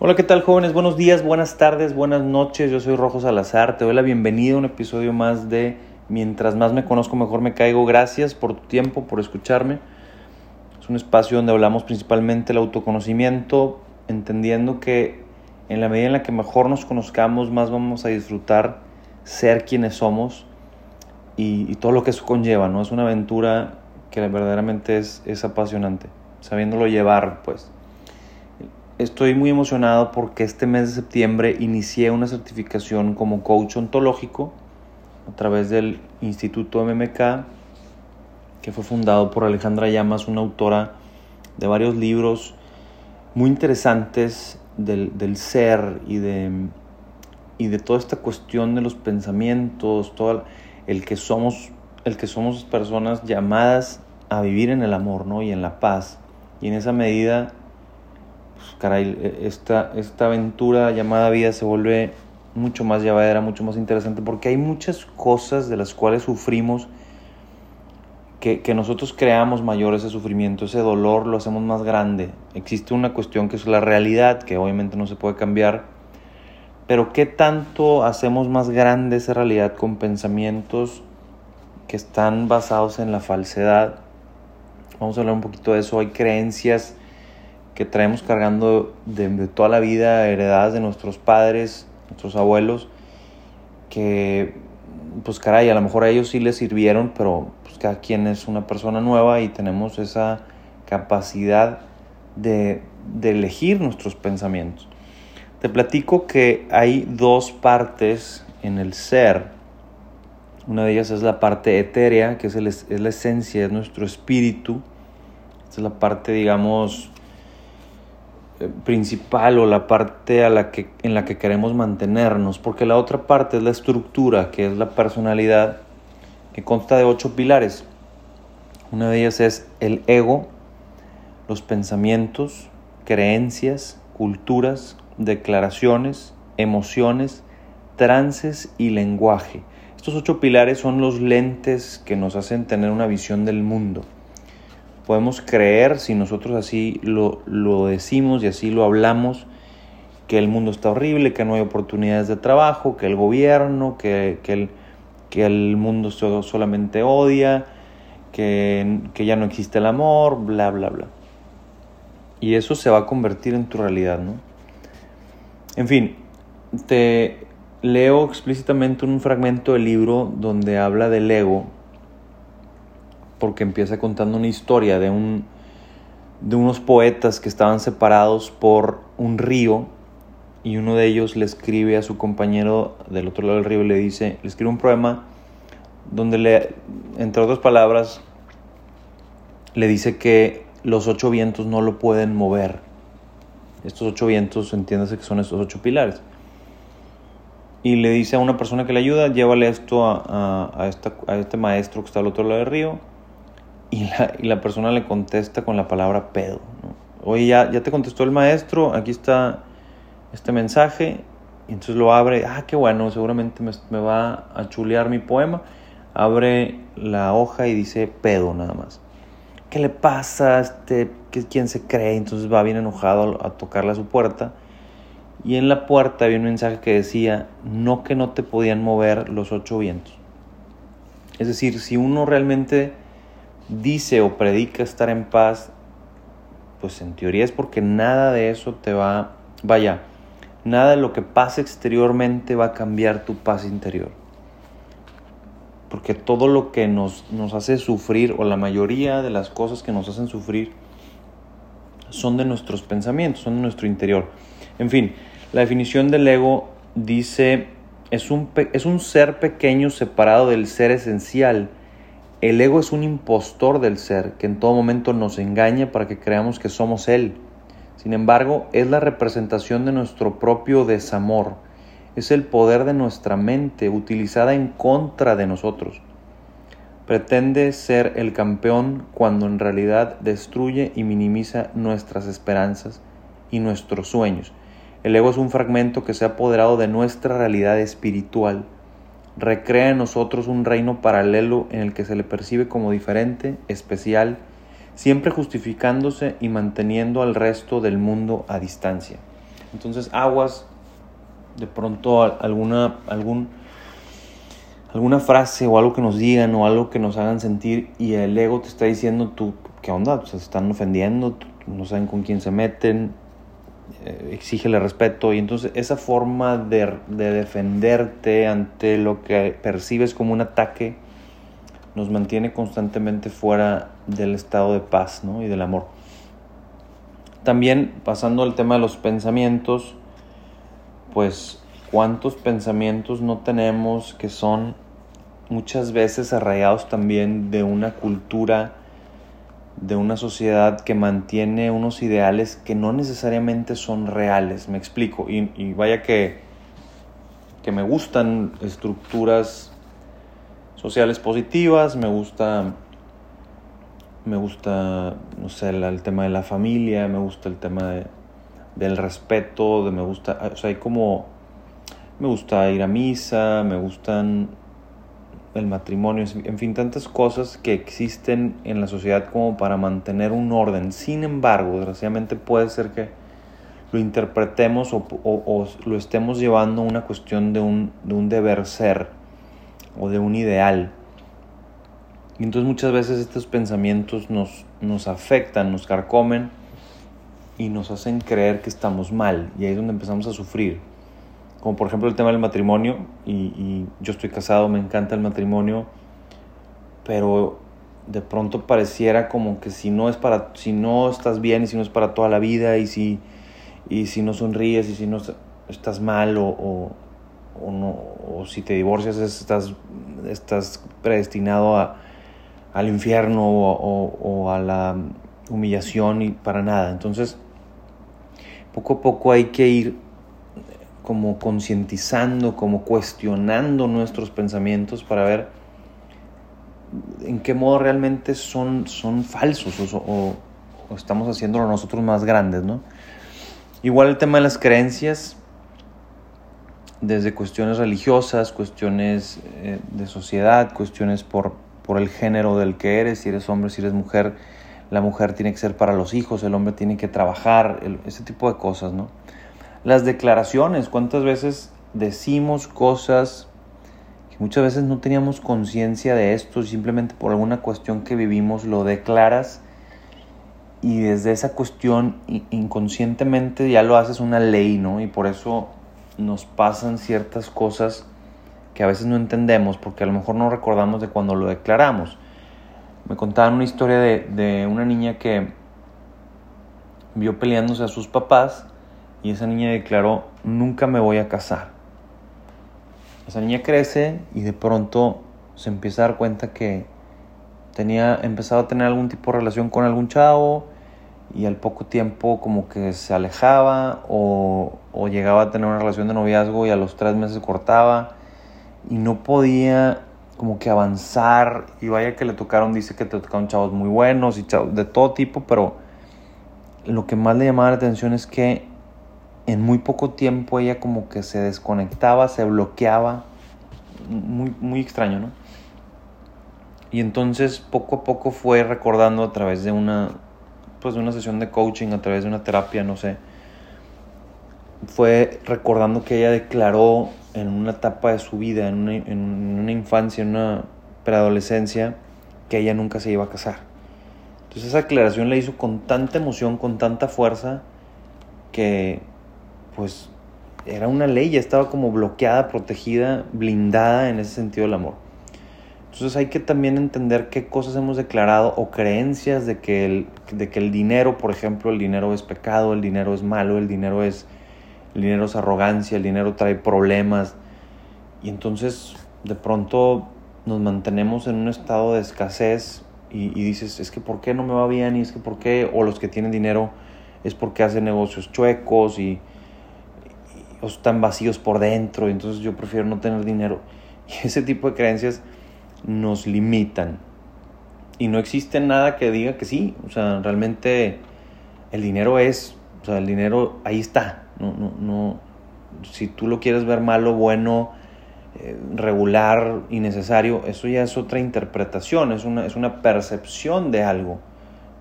Hola, ¿qué tal jóvenes? Buenos días, buenas tardes, buenas noches. Yo soy Rojo Salazar. Te doy la bienvenida a un episodio más de Mientras más me conozco, mejor me caigo. Gracias por tu tiempo, por escucharme. Es un espacio donde hablamos principalmente del autoconocimiento, entendiendo que en la medida en la que mejor nos conozcamos, más vamos a disfrutar ser quienes somos y, todo lo que eso conlleva, ¿no? Es una aventura que verdaderamente es, es apasionante, sabiéndolo llevar, pues. Estoy muy emocionado porque este mes de septiembre inicié una certificación como coach ontológico a través del Instituto MMK, que fue fundado por Alejandra Llamas, una autora de varios libros muy interesantes del, del ser y de, y de toda esta cuestión de los pensamientos, todo el que somos, el que somos personas llamadas a vivir en el amor ¿no? y en la paz. Y en esa medida pues, caray, e, esta, esta aventura llamada vida se vuelve mucho más llevadera, mucho más interesante, porque hay muchas cosas de las cuales sufrimos que, que, nosotros creamos mayor ese sufrimiento, ese dolor lo hacemos más grande. Existe una cuestión que es la realidad, que obviamente no se puede cambiar, pero ¿qué tanto hacemos más grande esa realidad con pensamientos que están basados en la falsedad? Vamos a hablar un poquito de eso. Hay creencias que traemos cargando de, toda la vida, heredadas de nuestros padres, nuestros abuelos, que pues caray, a lo mejor a ellos sí les sirvieron, pero pues cada quien es una persona nueva y tenemos esa capacidad de, de elegir nuestros pensamientos. Te platico que hay dos partes en el ser. Una de ellas es la parte etérea, que es, es la esencia, es nuestro espíritu. es la parte, digamos, principal o la parte a la que, en la que queremos mantenernos, porque la otra parte es la estructura, que es la personalidad, que consta de ocho pilares. Una de ellas es el ego, los pensamientos, creencias, culturas, declaraciones, emociones, trances y lenguaje. Estos ocho pilares son los lentes que nos hacen tener una visión del mundo podemos creer, si nosotros así lo, decimos y así lo hablamos, que el mundo está horrible, que no hay oportunidades de trabajo, que el gobierno, que, el, que el mundo solamente odia, que, que, ya no existe el amor, bla, bla, bla. Y eso se va a convertir en tu realidad, ¿no? En fin, te leo explícitamente un fragmento del libro donde habla del ego porque empieza contando una historia de, un, de unos poetas que estaban separados por un río y uno de ellos le escribe a su compañero del otro lado del río y le dice, le escribe un poema donde le, entre otras palabras, le dice que los ocho vientos no lo pueden mover. Estos ocho vientos, entiéndase que son estos ocho pilares. Y le dice a una persona que le ayuda, llévale esto a, a, a este maestro que está al otro lado del río y la, y la persona le contesta con la palabra pedo. Oye, ya, ya te contestó el maestro, aquí está este mensaje. Y entonces lo abre, ah, qué bueno, seguramente me, me va a chulear mi poema. Abre la hoja y dice pedo nada más. ¿Qué le pasa? Este, ¿Quién se cree? Entonces va bien enojado a tocarle a su puerta. Y en la puerta había un mensaje que decía, no que no te podían mover los ocho vientos. Es decir, si uno realmente dice o predica estar en paz, pues en teoría es porque nada de eso te va, vaya, nada de lo que pasa exteriormente va a cambiar tu paz interior. Porque todo lo que nos, nos hace sufrir, o la mayoría de las cosas que nos hacen sufrir, son de nuestros pensamientos, son de nuestro interior. En fin, la definición del ego dice, es un, es un ser pequeño separado del ser esencial el ego es un impostor del ser que en todo momento nos engaña para que creamos que somos él. Sin embargo, es la representación de nuestro propio desamor. Es el poder de nuestra mente utilizada en contra de nosotros. Pretende ser el campeón cuando en realidad destruye y minimiza nuestras esperanzas y nuestros sueños. El ego es un fragmento que se ha apoderado de nuestra realidad espiritual recrea en nosotros un reino paralelo en el que se le percibe como diferente, especial, siempre justificándose y manteniendo al resto del mundo a distancia. Entonces, aguas, de pronto alguna, algún, alguna frase o algo que nos digan o algo que nos hagan sentir y el ego te está diciendo tú, ¿qué onda? Se están ofendiendo, no saben con quién se meten, exígele respeto y entonces esa forma de, de defenderte ante lo que percibes como un ataque nos mantiene constantemente fuera del estado de paz ¿no? y del amor. También pasando al tema de los pensamientos, pues cuántos pensamientos no tenemos que son muchas veces arraigados también de una cultura, de una sociedad que mantiene unos ideales que no necesariamente son reales, me explico, y, y vaya que, que me gustan estructuras sociales positivas, me gusta me gusta, no sé, el, tema de la familia, me gusta el tema de, del respeto, de me gusta, o sea, hay como, me gusta ir a misa, me gustan el matrimonio, en fin, tantas cosas que existen en la sociedad como para mantener un orden. Sin embargo, desgraciadamente puede ser que lo interpretemos o, o, lo estemos llevando a una cuestión de un, de un deber ser o de un ideal. Y entonces muchas veces estos pensamientos nos, nos afectan, nos carcomen y nos hacen creer que estamos mal. Y ahí es donde empezamos a sufrir. Como por ejemplo el tema del matrimonio. Y, yo estoy casado, me encanta el matrimonio. Pero de pronto pareciera como que si no es para si no estás bien y si no es para toda la vida y si y si no sonríes y si no estás mal o, o, o no o si te divorcias estás estás predestinado a, al infierno o, a la humillación y para nada. Entonces, poco a poco hay que ir como concientizando, como cuestionando nuestros pensamientos para ver en qué modo realmente son, son falsos o, estamos haciéndolo nosotros más grandes, ¿no? Igual el tema de las creencias, desde cuestiones religiosas, cuestiones eh, de sociedad, cuestiones por por el género del que eres, si eres hombre, si eres mujer, la mujer tiene que ser para los hijos, el hombre tiene que trabajar, ese tipo de cosas, ¿no? Las declaraciones, ¿cuántas veces decimos cosas que muchas veces no teníamos conciencia de esto, simplemente por alguna cuestión que vivimos lo declaras y desde esa cuestión inconscientemente ya lo haces una ley, ¿no? Y por eso nos pasan ciertas cosas que a veces no entendemos porque a lo mejor no recordamos de cuando lo declaramos. Me contaban una historia de, una niña que vio peleándose a sus papás y esa niña declaró, nunca me voy a casar. Esa niña crece y de pronto se empieza a dar cuenta que tenía empezado a tener algún tipo de relación con algún chavo y al poco tiempo como que se alejaba o, o llegaba a tener una relación de noviazgo y a los tres meses cortaba y no podía como que avanzar y vaya que le tocaron, dice que te tocaron chavos muy buenos y chavos de todo tipo, pero lo que más le llamaba la atención es que en muy poco tiempo ella como que se desconectaba, se bloqueaba, muy, muy extraño, ¿no? Y entonces poco a poco fue recordando a través de una, pues de una sesión de coaching, a través de una terapia, no sé, fue recordando que ella declaró en una etapa de su vida, en una, en una infancia, en una preadolescencia, que ella nunca se iba a casar. Entonces esa declaración la hizo con tanta emoción, con tanta fuerza, que pues era una ley, ya estaba como bloqueada, protegida, blindada en ese sentido del amor. Entonces hay que también entender qué cosas hemos declarado o creencias de que el, de que el dinero, por ejemplo, el dinero es pecado, el dinero es malo, el dinero es el dinero es arrogancia, el dinero trae problemas. Y entonces de pronto nos mantenemos en un estado de escasez y, dices, es que ¿por qué no me va bien? Y es que ¿por qué? O los que tienen dinero es porque hacen negocios chuecos y, están vacíos por dentro. Entonces yo prefiero no tener dinero. Y ese tipo de creencias nos limitan. Y no existe nada que diga que sí. O sea, realmente el dinero es, o sea, el dinero ahí está. No, no, no. Si tú lo quieres ver malo, bueno, eh, regular, innecesario, eso ya es otra interpretación, es una, es una percepción de algo.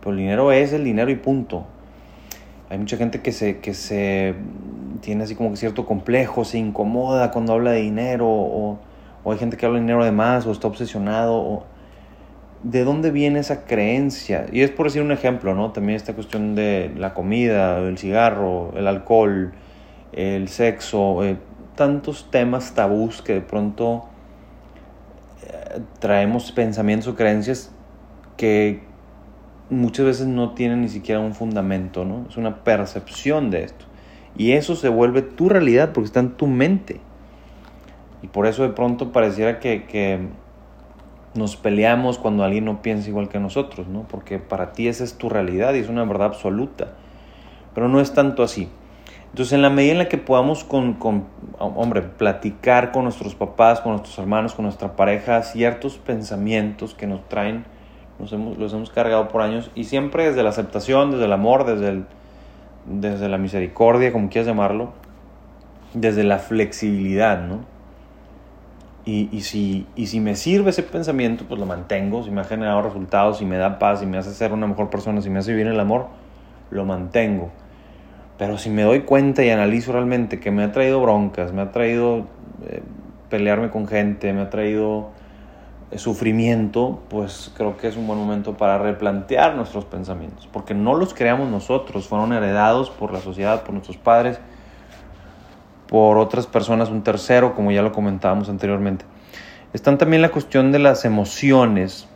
Pero el dinero es el dinero y punto. Hay mucha gente que se, que se tiene así como que cierto complejo, se incomoda cuando habla de dinero, o, hay gente que habla de dinero de más, o está obsesionado, o ¿de dónde viene esa creencia? Y es por decir un ejemplo, ¿no? También esta cuestión de la comida, el cigarro, el alcohol, el sexo, eh, tantos temas tabús que de pronto eh, traemos pensamientos o creencias que muchas veces no tienen ni siquiera un fundamento, ¿no? Es una percepción de esto. Y eso se vuelve tu realidad porque está en tu mente. Y por eso de pronto pareciera que, que nos peleamos cuando alguien no piensa igual que nosotros, ¿no? Porque para ti esa es tu realidad y es una verdad absoluta. Pero no es tanto así. Entonces, en la medida en la que podamos, con, con, hombre, platicar con nuestros papás, con nuestros hermanos, con nuestra pareja, ciertos pensamientos que nos traen, nos hemos, los hemos cargado por años, y siempre desde la aceptación, desde el amor, desde, el, desde la misericordia, como quieras llamarlo, desde la flexibilidad, ¿no? Y, y, si, y si me sirve ese pensamiento, pues lo mantengo. Si me ha generado resultados, si me da paz, si me hace ser una mejor persona, si me hace vivir el amor, lo mantengo. Pero si me doy cuenta y analizo realmente que me ha traído broncas, me ha traído eh, pelearme con gente, me ha traído sufrimiento, pues creo que es un buen momento para replantear nuestros pensamientos. Porque no los creamos nosotros, fueron heredados por la sociedad, por nuestros padres por otras personas, un tercero, como ya lo comentábamos anteriormente. Están también la cuestión de las emociones.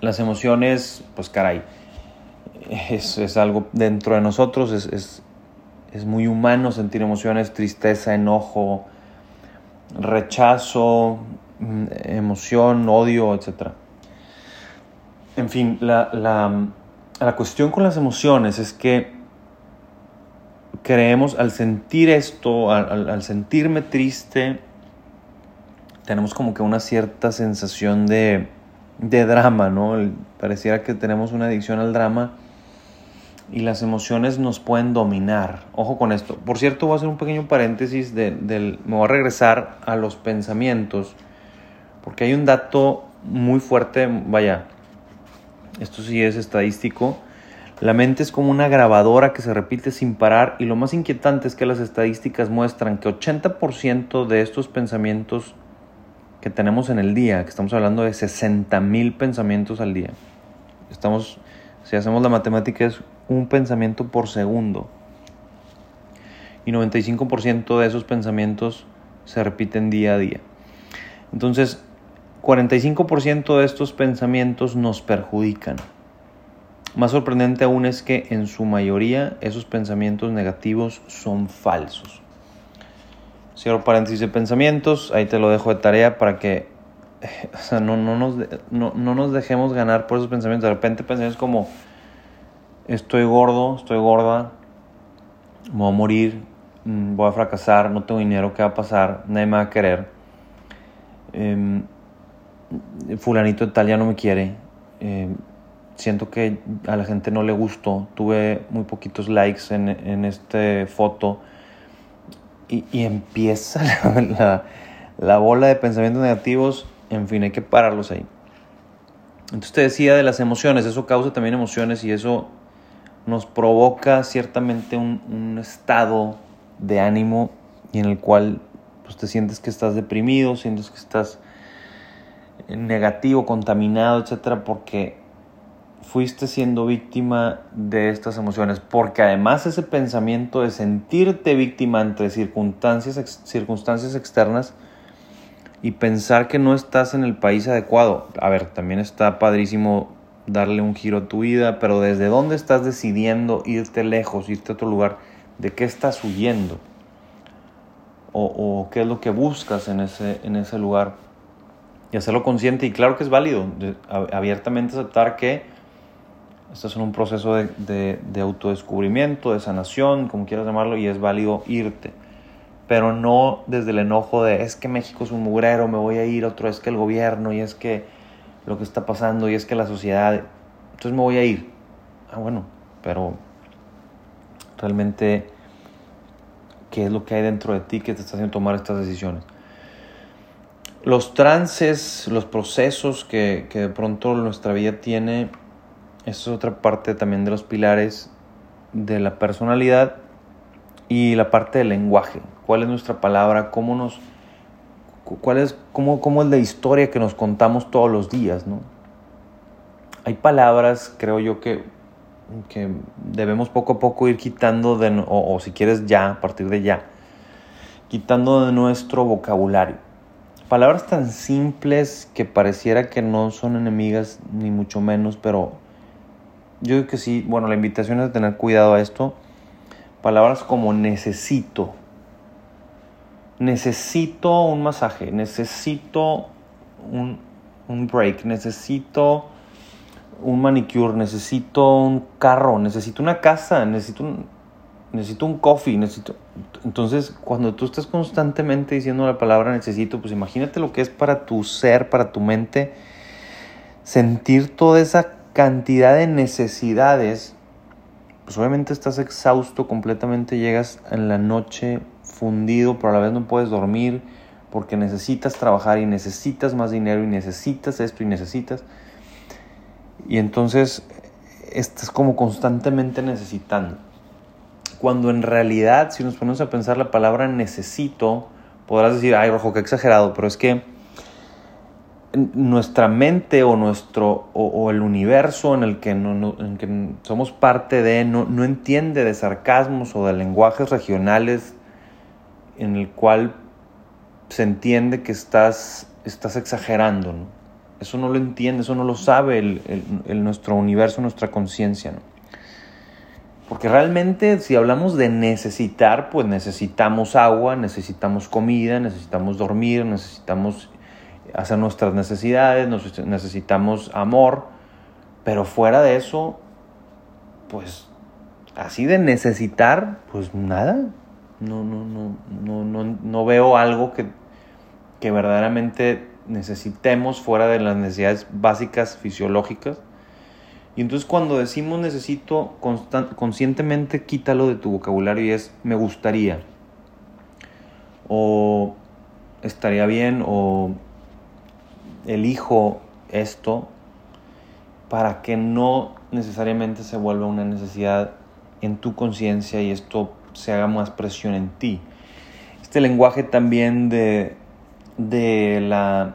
Las emociones, pues caray, es, es algo dentro de nosotros, es, es, es, muy humano sentir emociones, tristeza, enojo, rechazo, emoción, odio, etc. En fin, la, la, la cuestión con las emociones es que creemos, al sentir esto, al, sentirme triste, tenemos como que una cierta sensación de, de drama, ¿no? Pareciera que tenemos una adicción al drama y las emociones nos pueden dominar. Ojo con esto. Por cierto, voy a hacer un pequeño paréntesis de, del... Me voy a regresar a los pensamientos, porque hay un dato muy fuerte, vaya, esto sí es estadístico, la mente es como una grabadora que se repite sin parar y lo más inquietante es que las estadísticas muestran que 80% de estos pensamientos que tenemos en el día, que estamos hablando de 60 mil pensamientos al día, estamos, si hacemos la matemática es un pensamiento por segundo y 95% de esos pensamientos se repiten día a día. Entonces, 45% de estos pensamientos nos perjudican. Más sorprendente aún es que en su mayoría esos pensamientos negativos son falsos. Cierro paréntesis de pensamientos, ahí te lo dejo de tarea para que o sea, no, no, nos, no, no nos dejemos ganar por esos pensamientos. De repente pensamientos como estoy gordo, estoy gorda, voy a morir, mm, voy a fracasar, no tengo dinero, ¿qué va a pasar? Nadie me va a querer. Em, fulanito de tal ya no me quiere. Em, siento que a la gente no le gustó. Tuve muy poquitos likes en, en esta foto. Y, y empieza la, la, bola de pensamientos negativos. En fin, hay que pararlos ahí. Entonces te decía de las emociones. Eso causa también emociones y eso nos provoca ciertamente un, un estado de ánimo y en el cual pues, te sientes que estás deprimido, sientes que estás negativo, contaminado, etcétera, porque fuiste siendo víctima de estas emociones, porque además ese pensamiento de sentirte víctima entre circunstancias, circunstancias externas y pensar que no estás en el país adecuado. A ver, también está padrísimo darle un giro a tu vida, pero desde dónde estás decidiendo irte lejos, irte a otro lugar, de qué estás huyendo o, o qué es lo que buscas en ese, en ese lugar y hacerlo consciente y claro que es válido, abiertamente aceptar que Estás en un proceso de, de, autodescubrimiento, de sanación, como quieras llamarlo, y es válido irte. Pero no desde el enojo de es que México es un mugrero, me voy a ir, otro es que el gobierno, y es que lo que está pasando, y es que la sociedad, entonces me voy a ir. Ah, bueno, pero realmente, ¿qué es lo que hay dentro de ti que te está haciendo tomar estas decisiones? Los trances, los procesos que, que de pronto nuestra vida tiene es otra parte también de los pilares de la personalidad y la parte del lenguaje. ¿Cuál es nuestra palabra? ¿Cómo nos... ¿Cuál es, cómo, cómo es la historia que nos contamos todos los días? ¿no? Hay palabras, creo yo, que, que debemos poco a poco ir quitando, de, o, o si quieres ya, a partir de ya, quitando de nuestro vocabulario. Palabras tan simples que pareciera que no son enemigas, ni mucho menos, pero yo digo que sí, bueno, la invitación es tener cuidado a esto. Palabras como necesito. Necesito un masaje, necesito un, un break, necesito un manicure, necesito un carro, necesito una casa, necesito un, necesito un coffee, necesito... Entonces, cuando tú estás constantemente diciendo la palabra necesito, pues imagínate lo que es para tu ser, para tu mente, sentir toda esa cantidad de necesidades, pues obviamente estás exhausto completamente, llegas en la noche fundido, pero a la vez no puedes dormir porque necesitas trabajar y necesitas más dinero y necesitas esto y necesitas. Y entonces estás como constantemente necesitando. Cuando en realidad, si nos ponemos a pensar la palabra necesito, podrás decir, ay, rojo, qué exagerado, pero es que nuestra mente o nuestro o, el universo en el que, no, en que somos parte de no, no, entiende de sarcasmos o de lenguajes regionales en el cual se entiende que estás, estás exagerando. ¿no? Eso no lo entiende, eso no lo sabe el, el, nuestro universo, nuestra conciencia. ¿no? Porque realmente si hablamos de necesitar, pues necesitamos agua, necesitamos comida, necesitamos dormir, necesitamos hacer nuestras necesidades, necesitamos amor, pero fuera de eso, pues así de necesitar, pues nada. No, no, no, no, no, no veo algo que, que verdaderamente necesitemos fuera de las necesidades básicas fisiológicas. Y entonces cuando decimos necesito, conscientemente quítalo de tu vocabulario y es me gustaría. O estaría bien o elijo esto para que no necesariamente se vuelva una necesidad en tu conciencia y esto se haga más presión en ti. Este lenguaje también de, de la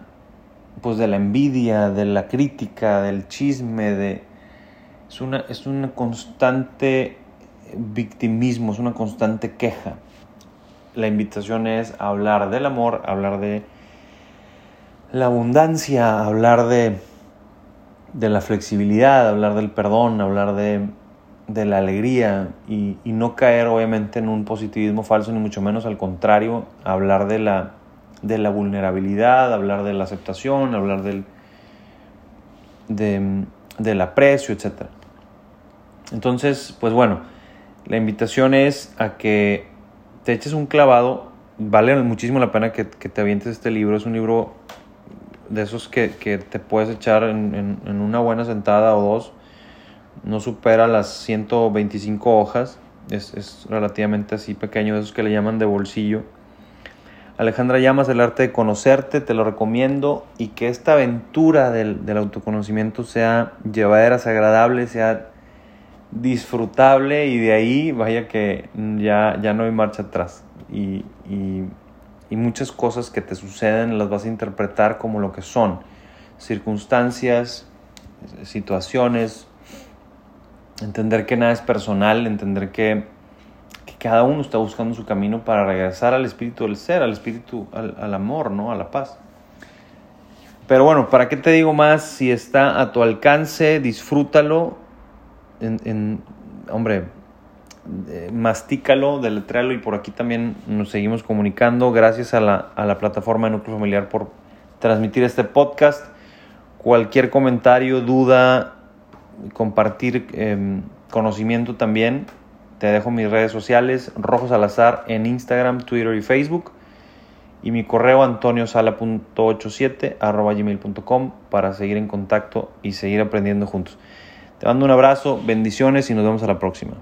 pues de la envidia, de la crítica, del chisme, de es una, es un constante victimismo, es una constante queja. La invitación es hablar del amor, hablar de la abundancia, hablar de, de la flexibilidad, hablar del perdón, hablar de, de la alegría y, y, no caer obviamente en un positivismo falso, ni mucho menos al contrario, hablar de la, de la vulnerabilidad, hablar de la aceptación, hablar del, de, del aprecio, etc. Entonces, pues bueno, la invitación es a que te eches un clavado, vale muchísimo la pena que, que te avientes este libro, es un libro de esos que, que te puedes echar en, en, una buena sentada o dos. No supera las 125 hojas. Es, es, relativamente así pequeño, de esos que le llaman de bolsillo. Alejandra Llamas, El arte de conocerte, te lo recomiendo. Y que esta aventura del, del autoconocimiento sea llevadera, sea agradable, sea disfrutable y de ahí vaya que ya, ya no hay marcha atrás. Y, y y muchas cosas que te suceden las vas a interpretar como lo que son, circunstancias, situaciones, entender que nada es personal, entender que, que, cada uno está buscando su camino para regresar al espíritu del ser, al espíritu, al, al amor, ¿no? a la paz. Pero bueno, ¿para qué te digo más? Si está a tu alcance, disfrútalo. En, en, hombre, eh, mastícalo, deletréalo y por aquí también nos seguimos comunicando. Gracias a la, a la plataforma de Núcleo Familiar por transmitir este podcast. Cualquier comentario, duda, compartir em, conocimiento también. Te dejo mis redes sociales, Rojo Salazar en Instagram, Twitter y Facebook. Y mi correo antoniosala.87 arroba gmail.com para seguir en contacto y seguir aprendiendo juntos. Te mando un abrazo, bendiciones y nos vemos a la próxima.